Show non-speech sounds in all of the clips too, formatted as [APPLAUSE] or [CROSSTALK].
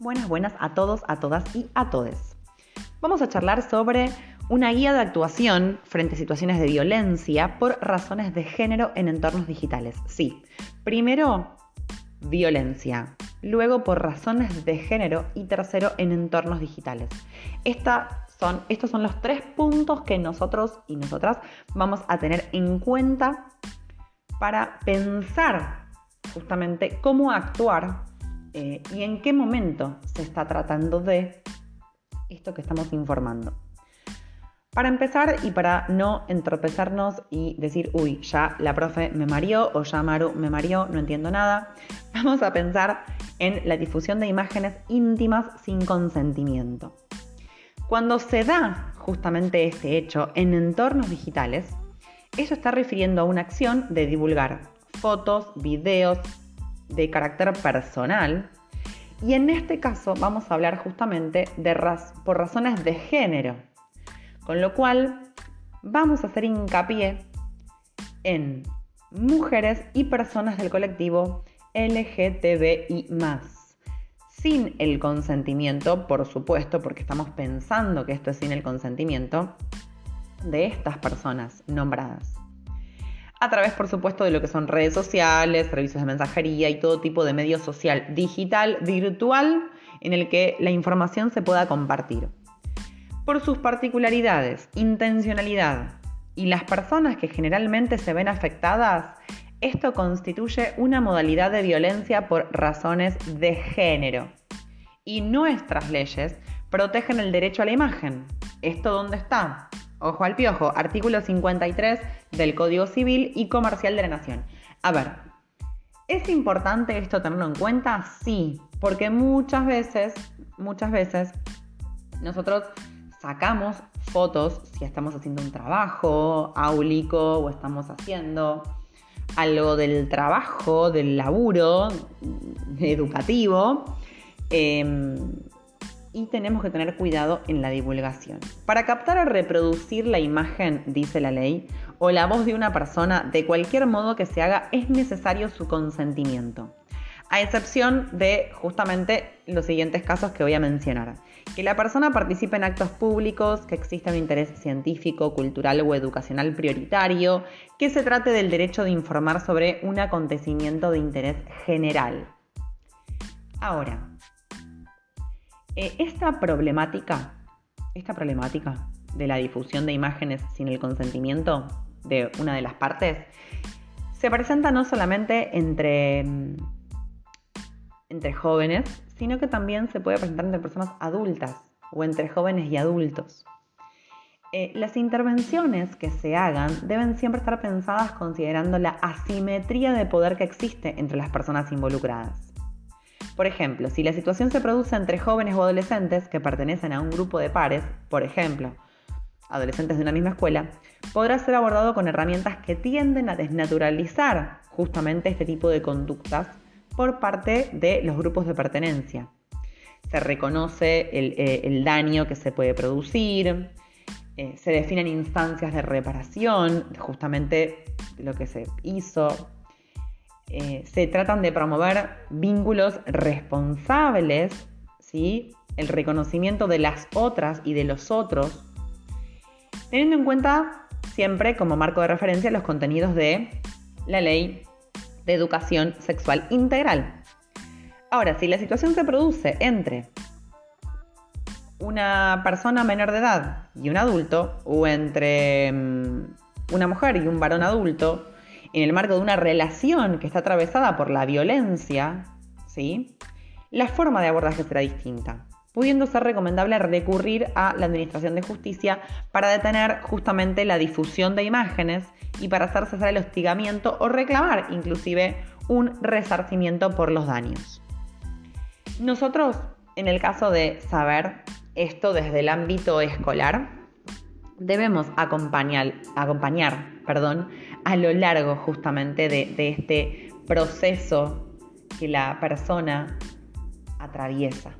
Buenas, buenas a todos, a todas y a todes. Vamos a charlar sobre una guía de actuación frente a situaciones de violencia por razones de género en entornos digitales. Sí, primero, violencia, luego por razones de género y tercero, en entornos digitales. estos son los tres puntos que nosotros y nosotras vamos a tener en cuenta para pensar justamente cómo actuar eh, y en qué momento se está tratando de esto que estamos informando. Para empezar y para no entropezarnos y decir, uy, ya la profe me mareó o ya Maru me mareó, no entiendo nada, [LAUGHS] vamos a pensar en la difusión de imágenes íntimas sin consentimiento. Cuando se da justamente este hecho en entornos digitales, eso está refiriendo a una acción de divulgar fotos, videos de carácter personal. Y en este caso vamos a hablar justamente de por razones de género. Con lo cual vamos a hacer hincapié en mujeres y personas del colectivo LGTBI sin el consentimiento, por supuesto, porque estamos pensando que esto es sin el consentimiento, de estas personas nombradas. A través, por supuesto, de lo que son redes sociales, servicios de mensajería y todo tipo de medio social digital, virtual, en el que la información se pueda compartir. Por sus particularidades, intencionalidad y las personas que generalmente se ven afectadas, esto constituye una modalidad de violencia por razones de género. Y nuestras leyes protegen el derecho a la imagen. ¿Esto dónde está? Ojo al piojo, artículo 53 del Código Civil y Comercial de la Nación. A ver, ¿es importante esto tenerlo en cuenta? Sí, porque muchas veces, muchas veces, nosotros sacamos fotos si estamos haciendo un trabajo áulico o estamos haciendo algo del trabajo, del laburo educativo. Em, y tenemos que tener cuidado en la divulgación. Para captar o reproducir la imagen, dice la ley, o la voz de una persona, de cualquier modo que se haga, es necesario su consentimiento. A excepción de justamente los siguientes casos que voy a mencionar. Que la persona participe en actos públicos, que exista un interés científico, cultural o educacional prioritario, que se trate del derecho de informar sobre un acontecimiento de interés general. Ahora, eh, esta problemática, esta problemática de la difusión de imágenes sin el consentimiento de una de las partes, se presenta no solamente entre, mm, entre jóvenes, sino que también se puede presentar entre personas adultas o entre jóvenes y adultos. Eh, las intervenciones que se hagan deben siempre estar pensadas considerando la asimetría de poder que existe entre las personas involucradas. Por ejemplo, si la situación se produce entre jóvenes o adolescentes que pertenecen a un grupo de pares, por ejemplo, adolescentes de una misma escuela, podrá ser abordado con herramientas que tienden a desnaturalizar justamente este tipo de conductas por parte de los grupos de pertenencia. Se reconoce el, eh, daño que se puede producir, eh, se definen instancias de reparación, justamente lo que se hizo, eh, se tratan de promover vínculos responsables, ¿sí? el reconocimiento de las otras y de los otros, teniendo en cuenta siempre como marco de referencia los contenidos de la ley de educación sexual integral. Ahora, si la situación se produce entre una persona menor de edad y un adulto, o entre mm, una mujer y un varón adulto, en el marco de una relación que está atravesada por la violencia, ¿sí? la forma de abordaje será distinta, pudiendo ser recomendable recurrir a la Administración de Justicia para detener justamente la difusión de imágenes y para hacer cesar el hostigamiento o reclamar inclusive un resarcimiento por los daños. Nosotros, en el caso de saber esto desde el ámbito escolar, debemos acompañar, acompañar perdón, a lo largo justamente de, este proceso que la persona atraviesa.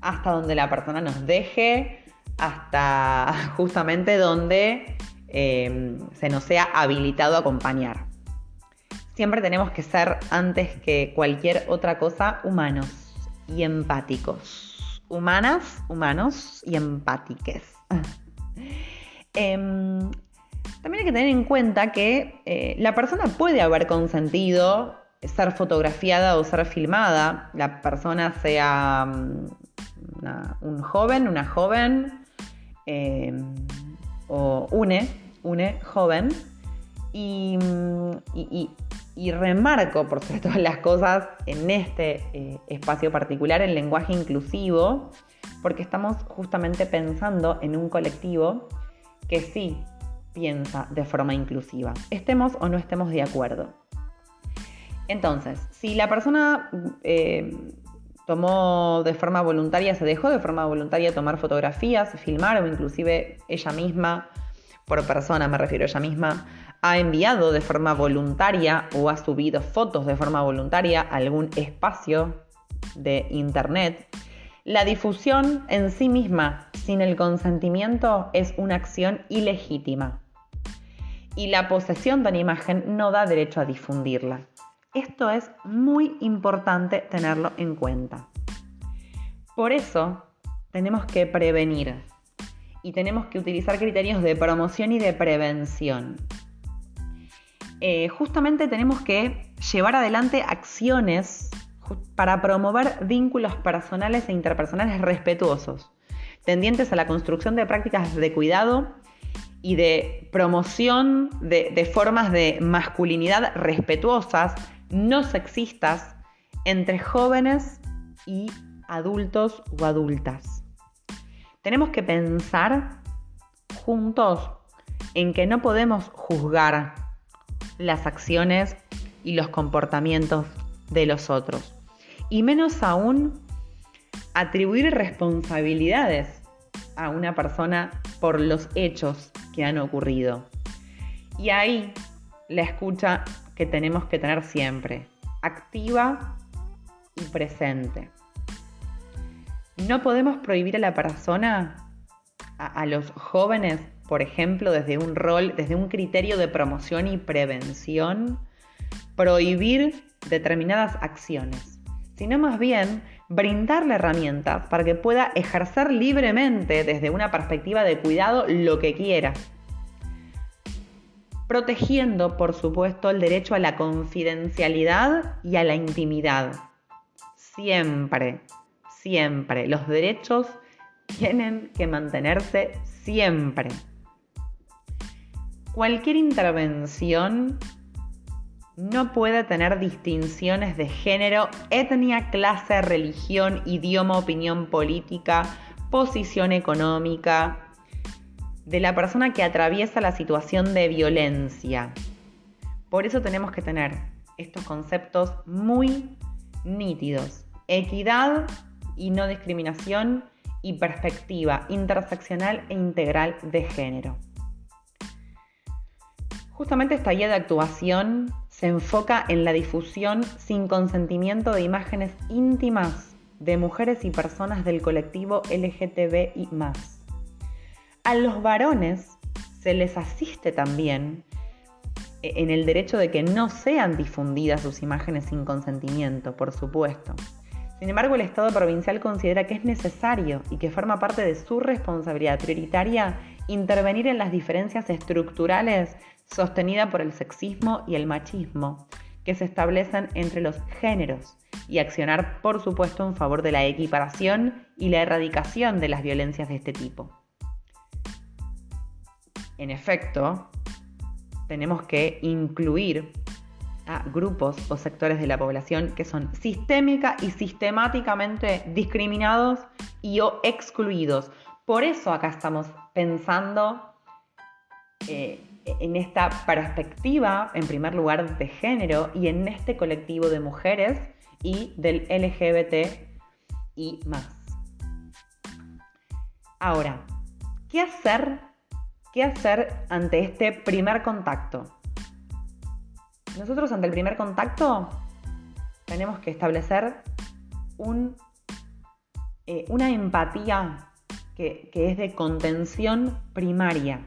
Hasta donde la persona nos deje, hasta [LAUGHS] justamente donde eh, se nos sea habilitado a acompañar. Siempre tenemos que ser, antes que cualquier otra cosa, humanos. y empáticos. Humanas, humanos y empátiques. [LAUGHS] Em, también hay que tener en cuenta que eh, la persona puede haber consentido ser fotografiada o ser filmada, la persona sea mm, un joven, una joven, em, o une, une, joven, y, remarco, por sobre todas [LAUGHS] las cosas, en este eh, espacio particular el lenguaje inclusivo, porque estamos justamente pensando en un colectivo que sí piensa de forma inclusiva, estemos o no estemos de acuerdo. Entonces, si la persona eh, tomó de forma voluntaria, se dejó de forma voluntaria tomar fotografías, filmar o inclusive ella misma, por persona me refiero a ella misma, ha enviado de forma voluntaria o ha subido fotos de forma voluntaria a algún espacio de internet, la difusión en sí misma sin el consentimiento es una acción ilegítima y la posesión de una imagen no da derecho a difundirla. Esto es muy importante tenerlo en cuenta. Por eso tenemos que prevenir y tenemos que utilizar criterios de promoción y de prevención. Eh, justamente tenemos que llevar adelante acciones para promover vínculos personales e interpersonales respetuosos, tendientes a la construcción de prácticas de cuidado y de promoción de formas de masculinidad respetuosas no sexistas entre jóvenes y adultos o adultas. Tenemos que pensar juntos en que no podemos juzgar las acciones y los comportamientos de los otros. Y menos aún atribuir responsabilidades a una persona por los hechos que han ocurrido. Y ahí la escucha que tenemos que tener siempre, activa y presente. No podemos prohibir a la persona, a, los jóvenes, por ejemplo, desde un rol, desde un criterio de promoción y prevención, prohibir determinadas acciones, sino más bien brindarle herramientas para que pueda ejercer libremente desde una perspectiva de cuidado lo que quiera protegiendo, por supuesto, el derecho a la confidencialidad y a la intimidad. Siempre, siempre. Los derechos tienen que mantenerse siempre. Cualquier intervención no puede tener distinciones de género, etnia, clase, religión, idioma, opinión política, posición económica, de la persona que atraviesa la situación de violencia. Por eso tenemos que tener estos conceptos muy nítidos. Equidad y no discriminación y perspectiva interseccional e integral de género. Justamente esta guía de actuación se enfoca en la difusión sin consentimiento de imágenes íntimas de mujeres y personas del colectivo LGTBI a los varones se les asiste también e, en el derecho de que no sean difundidas sus imágenes sin consentimiento, por supuesto. Sin embargo, el Estado provincial considera que es necesario y que forma parte de su responsabilidad prioritaria intervenir en las diferencias estructurales sostenidas por el sexismo y el machismo que se establecen entre los géneros y accionar, por supuesto, en favor de la equiparación y la erradicación de las violencias de este tipo. En efecto, tenemos que incluir a grupos o sectores de la población que son sistémica y sistemáticamente discriminados y o excluidos. Por eso acá estamos pensando eh, en esta perspectiva, en primer lugar, de género y en este colectivo de mujeres y del LGBT y más. Ahora, ¿qué hacer ¿Qué hacer ante este primer contacto? Nosotros ante el primer contacto tenemos que establecer eh, una empatía que, es de contención primaria.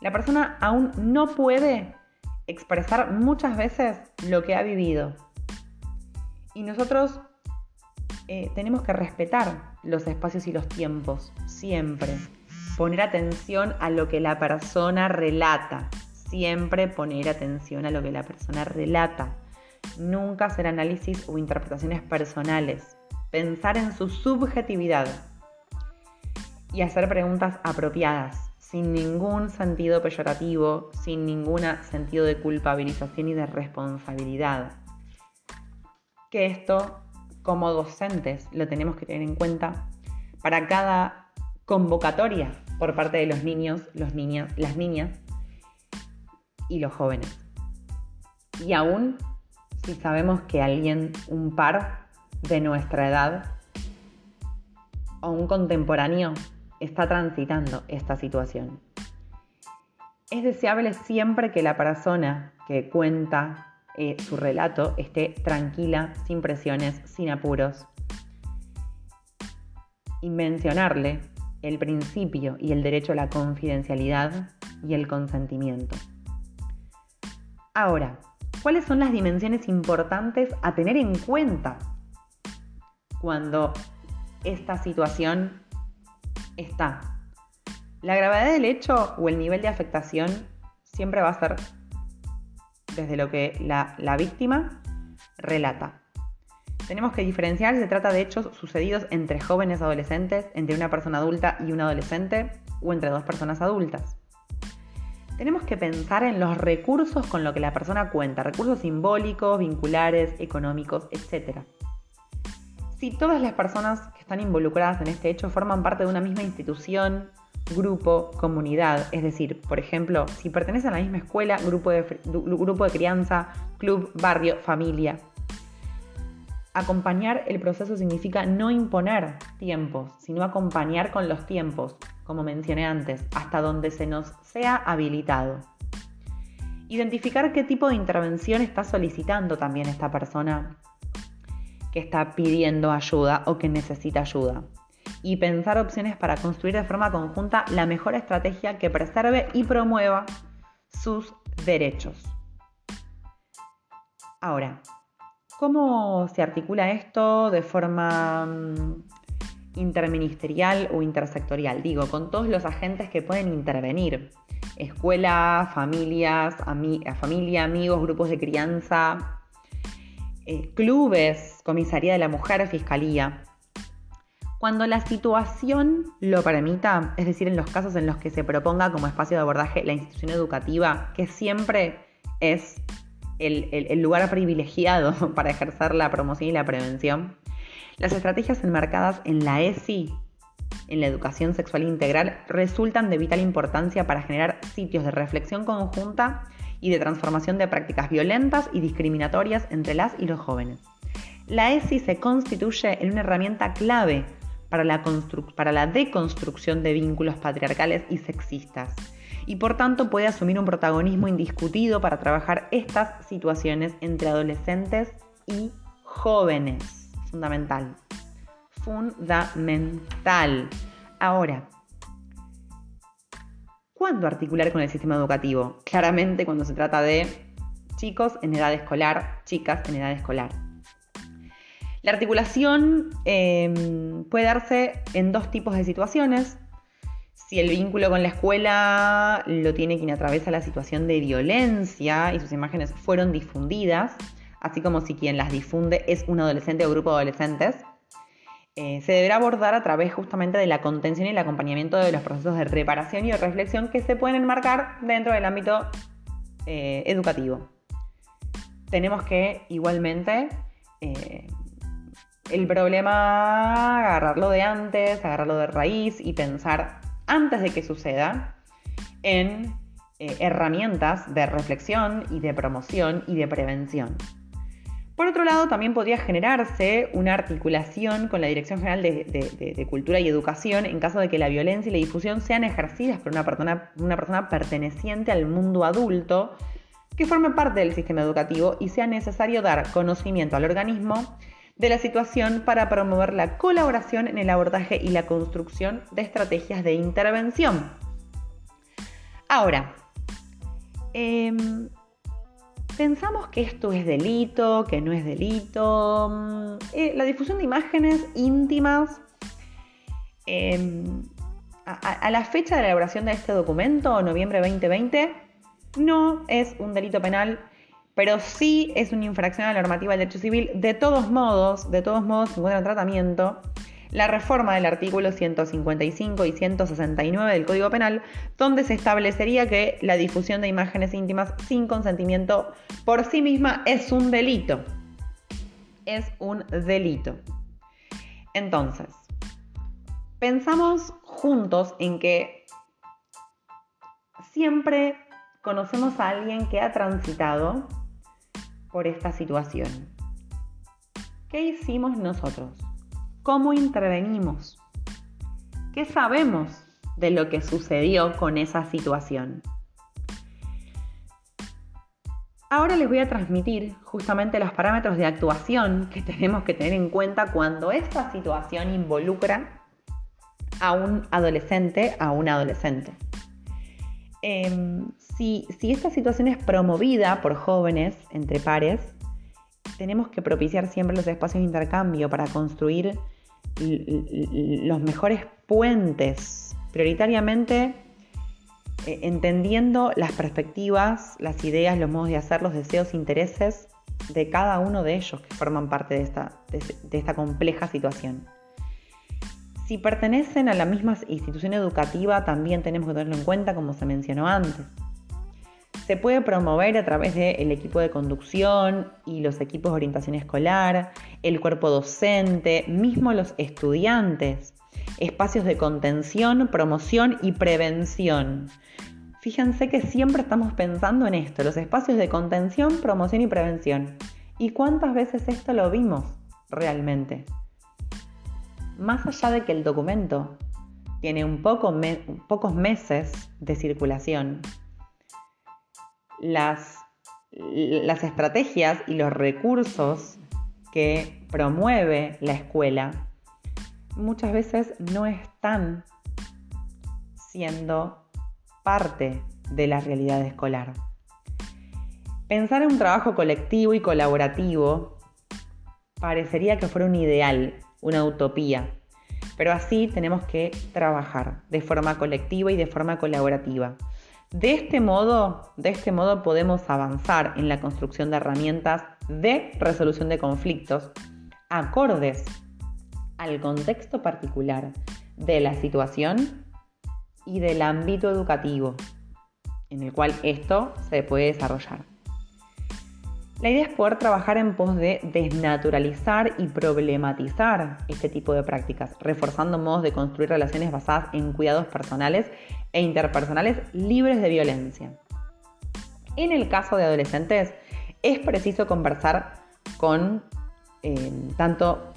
La persona aún no puede expresar muchas veces lo que ha vivido. Y nosotros eh, tenemos que respetar los espacios y los tiempos, siempre. Poner atención a lo que la persona relata, siempre poner atención a lo que la persona relata. Nunca hacer análisis o interpretaciones personales. Pensar en su subjetividad. Y hacer preguntas apropiadas, sin ningún sentido peyorativo, sin ningún sentido de culpabilización y de responsabilidad. Que esto, como docentes, lo tenemos que tener en cuenta para cada convocatoria por parte de los niños, los niñas, las niñas y los jóvenes. Y aún si sabemos que alguien, un par de nuestra edad o un contemporáneo está transitando esta situación. Es deseable siempre que la persona que cuenta eh, su relato esté tranquila, sin presiones, sin apuros. Y mencionarle el principio y el derecho a la confidencialidad y el consentimiento. Ahora, ¿cuáles son las dimensiones importantes a tener en cuenta cuando esta situación está? La gravedad del hecho o el nivel de afectación siempre va a ser desde lo que la, víctima relata. Tenemos que diferenciar si se trata de hechos sucedidos entre jóvenes adolescentes, entre una persona adulta y un adolescente o entre dos personas adultas tenemos que pensar en los recursos con los que la persona cuenta, recursos simbólicos, vinculares, económicos, etc. Si todas las personas que están involucradas en este hecho forman parte de una misma institución, grupo, comunidad, es decir, por ejemplo, si pertenecen a la misma escuela, grupo de, grupo de crianza, club, barrio, familia. Acompañar el proceso significa no imponer tiempos, sino acompañar con los tiempos, como mencioné antes, hasta donde se nos sea habilitado. Identificar qué tipo de intervención está solicitando también esta persona que está pidiendo ayuda o que necesita ayuda. Y pensar opciones para construir de forma conjunta la mejor estrategia que preserve y promueva sus derechos. Ahora, ¿cómo se articula esto de forma mm, interministerial o intersectorial, digo, con todos los agentes que pueden intervenir. Escuela, familias, familia, amigos, grupos de crianza, eh, clubes, comisaría de la mujer, fiscalía. Cuando la situación lo permita, es decir, en los casos en los que se proponga como espacio de abordaje la institución educativa, que siempre es el lugar privilegiado [LAUGHS] para ejercer la promoción y la prevención, las estrategias enmarcadas en la ESI, en la educación sexual integral, resultan de vital importancia para generar sitios de reflexión conjunta y de transformación de prácticas violentas y discriminatorias entre las y los jóvenes. La ESI se constituye en una herramienta clave para la, para la deconstrucción de vínculos patriarcales y sexistas y por tanto puede asumir un protagonismo indiscutido para trabajar estas situaciones entre adolescentes y jóvenes fundamental. Fundamental. Ahora, ¿cuándo articular con el sistema educativo? Claramente cuando se trata de chicos en edad escolar, chicas en edad escolar. La articulación em, puede darse en dos tipos de situaciones. Si el vínculo con la escuela lo tiene quien atraviesa la situación de violencia y sus imágenes fueron difundidas, así como si quien las difunde es un adolescente o grupo de adolescentes, eh, se deberá abordar a través justamente de la contención y el acompañamiento de los procesos de reparación y de reflexión que se pueden enmarcar dentro del ámbito eh, educativo. Tenemos que igualmente eh, el problema agarrarlo de antes, agarrarlo de raíz y pensar antes de que suceda en herramientas de reflexión y de promoción y de prevención. Por otro lado, también podría generarse una articulación con la Dirección General de, Cultura y Educación en caso de que la violencia y la difusión sean ejercidas por una persona, perteneciente al mundo adulto que forme parte del sistema educativo y sea necesario dar conocimiento al organismo de la situación para promover la colaboración en el abordaje y la construcción de estrategias de intervención. Ahora, em, pensamos que esto es delito, que no es delito. Mm, eh, la difusión de imágenes íntimas em, a, la fecha de la elaboración de este documento, noviembre 2020, no es un delito penal, pero sí es una infracción a la normativa del derecho civil. De todos modos, de todos modos, se encuentra tratamiento la reforma del artículo 155 y 169 del Código Penal, donde se establecería que la difusión de imágenes íntimas sin consentimiento por sí misma es un delito. Es un delito. Entonces, pensamos juntos en que siempre conocemos a alguien que ha transitado por esta situación. ¿Qué hicimos nosotros? ¿Cómo intervenimos? ¿Qué sabemos de lo que sucedió con esa situación? Ahora les voy a transmitir justamente los parámetros de actuación que tenemos que tener en cuenta cuando esta situación involucra a un adolescente, a un adolescente. Em, si, si esta situación es promovida por jóvenes entre pares, tenemos que propiciar siempre los espacios de intercambio para construir los mejores puentes, prioritariamente eh, entendiendo las perspectivas, las ideas, los modos de hacer, los deseos, intereses de cada uno de ellos que forman parte de esta, de esta compleja situación. Si pertenecen a la misma institución educativa, también tenemos que tenerlo en cuenta, como se mencionó antes se puede promover a través del equipo de conducción y los equipos de orientación escolar, el cuerpo docente, mismo los estudiantes, espacios de contención, promoción y prevención. Fíjense que siempre estamos pensando en esto, los espacios de contención, promoción y prevención. ¿Y cuántas veces esto lo vimos realmente? Más allá de que el documento tiene un poco pocos meses de circulación, las, las estrategias y los recursos que promueve la escuela muchas veces no están siendo parte de la realidad escolar. Pensar en un trabajo colectivo y colaborativo parecería que fuera un ideal, una utopía, pero así tenemos que trabajar de forma colectiva y de forma colaborativa. De este modo, de este modo podemos avanzar en la construcción de herramientas de resolución de conflictos acordes al contexto particular de la situación y del ámbito educativo en el cual esto se puede desarrollar. La idea es poder trabajar en pos de desnaturalizar y problematizar este tipo de prácticas, reforzando modos de construir relaciones basadas en cuidados personales e interpersonales libres de violencia. En el caso de adolescentes, es preciso conversar con eh, tanto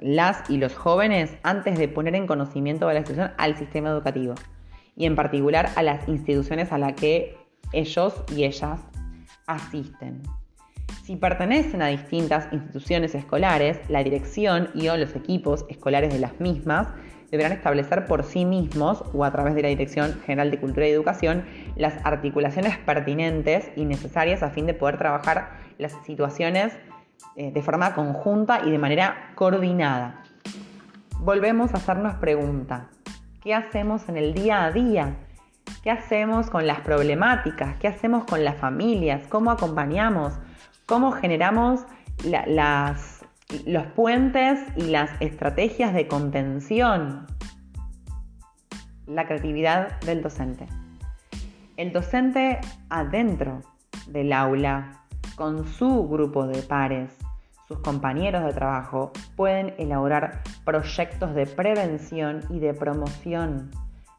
las y los jóvenes antes de poner en conocimiento de la institución al sistema educativo y en particular a las instituciones a las que ellos y ellas asisten. Si pertenecen a distintas instituciones escolares, la dirección y o los equipos escolares de las mismas deberán establecer por sí mismos o a través de la Dirección General de Cultura y Educación las articulaciones pertinentes y necesarias a fin de poder trabajar las situaciones eh, de forma conjunta y de manera coordinada. Volvemos a hacernos pregunta, ¿qué hacemos en el día a día ¿Qué hacemos con las problemáticas? ¿Qué hacemos con las familias? ¿Cómo acompañamos? ¿Cómo generamos los puentes y las estrategias de contención? La creatividad del docente. El docente adentro del aula, con su grupo de pares, sus compañeros de trabajo, pueden elaborar proyectos de prevención y de promoción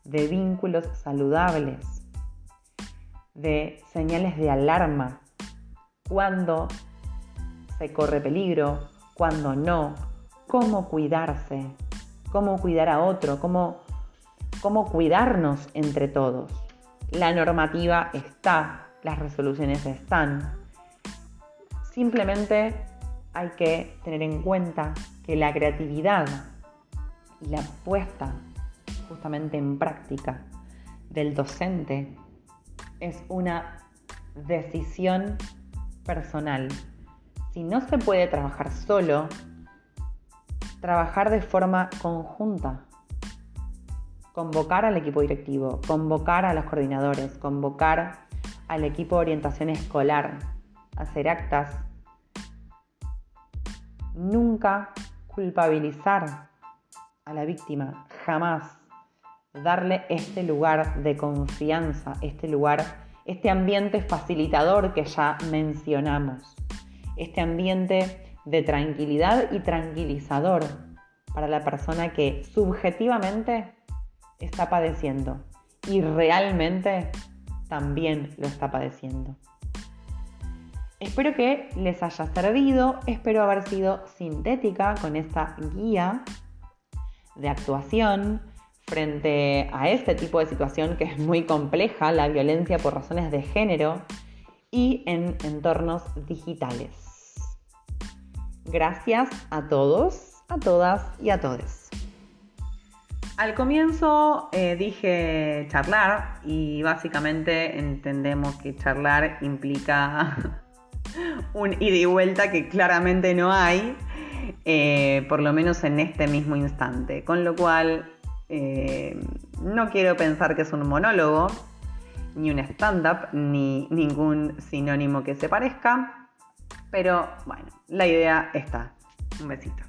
de vínculos saludables, de señales de alarma, cuando se corre peligro, cuando no, cómo cuidarse, cómo cuidar a otro, cómo, cómo cuidarnos entre todos. La normativa está, las resoluciones están. Simplemente hay que tener en cuenta que la creatividad y la puesta justamente en práctica del docente es una decisión personal. Si no se puede trabajar solo, trabajar de forma conjunta. Convocar al equipo directivo, convocar a los coordinadores, convocar al equipo de orientación escolar, hacer actas. Nunca culpabilizar a la víctima, jamás. Darle este lugar de confianza, este lugar, este ambiente facilitador que ya mencionamos. Este ambiente de tranquilidad y tranquilizador para la persona que subjetivamente está padeciendo y realmente también lo está padeciendo. Espero que les haya servido, espero haber sido sintética con esta guía de actuación frente a este tipo de situación que es muy compleja, la violencia por razones de género y en entornos digitales. Gracias a todos, a todas y a todos. Al comienzo eh, dije charlar y básicamente entendemos que charlar implica [LAUGHS] un ida y vuelta que claramente no hay, eh, por lo menos en este mismo instante. Con lo cual, eh, no quiero pensar que es un monólogo, ni un stand-up, ni ningún sinónimo que se parezca. Pero bueno, la idea está. Un besito.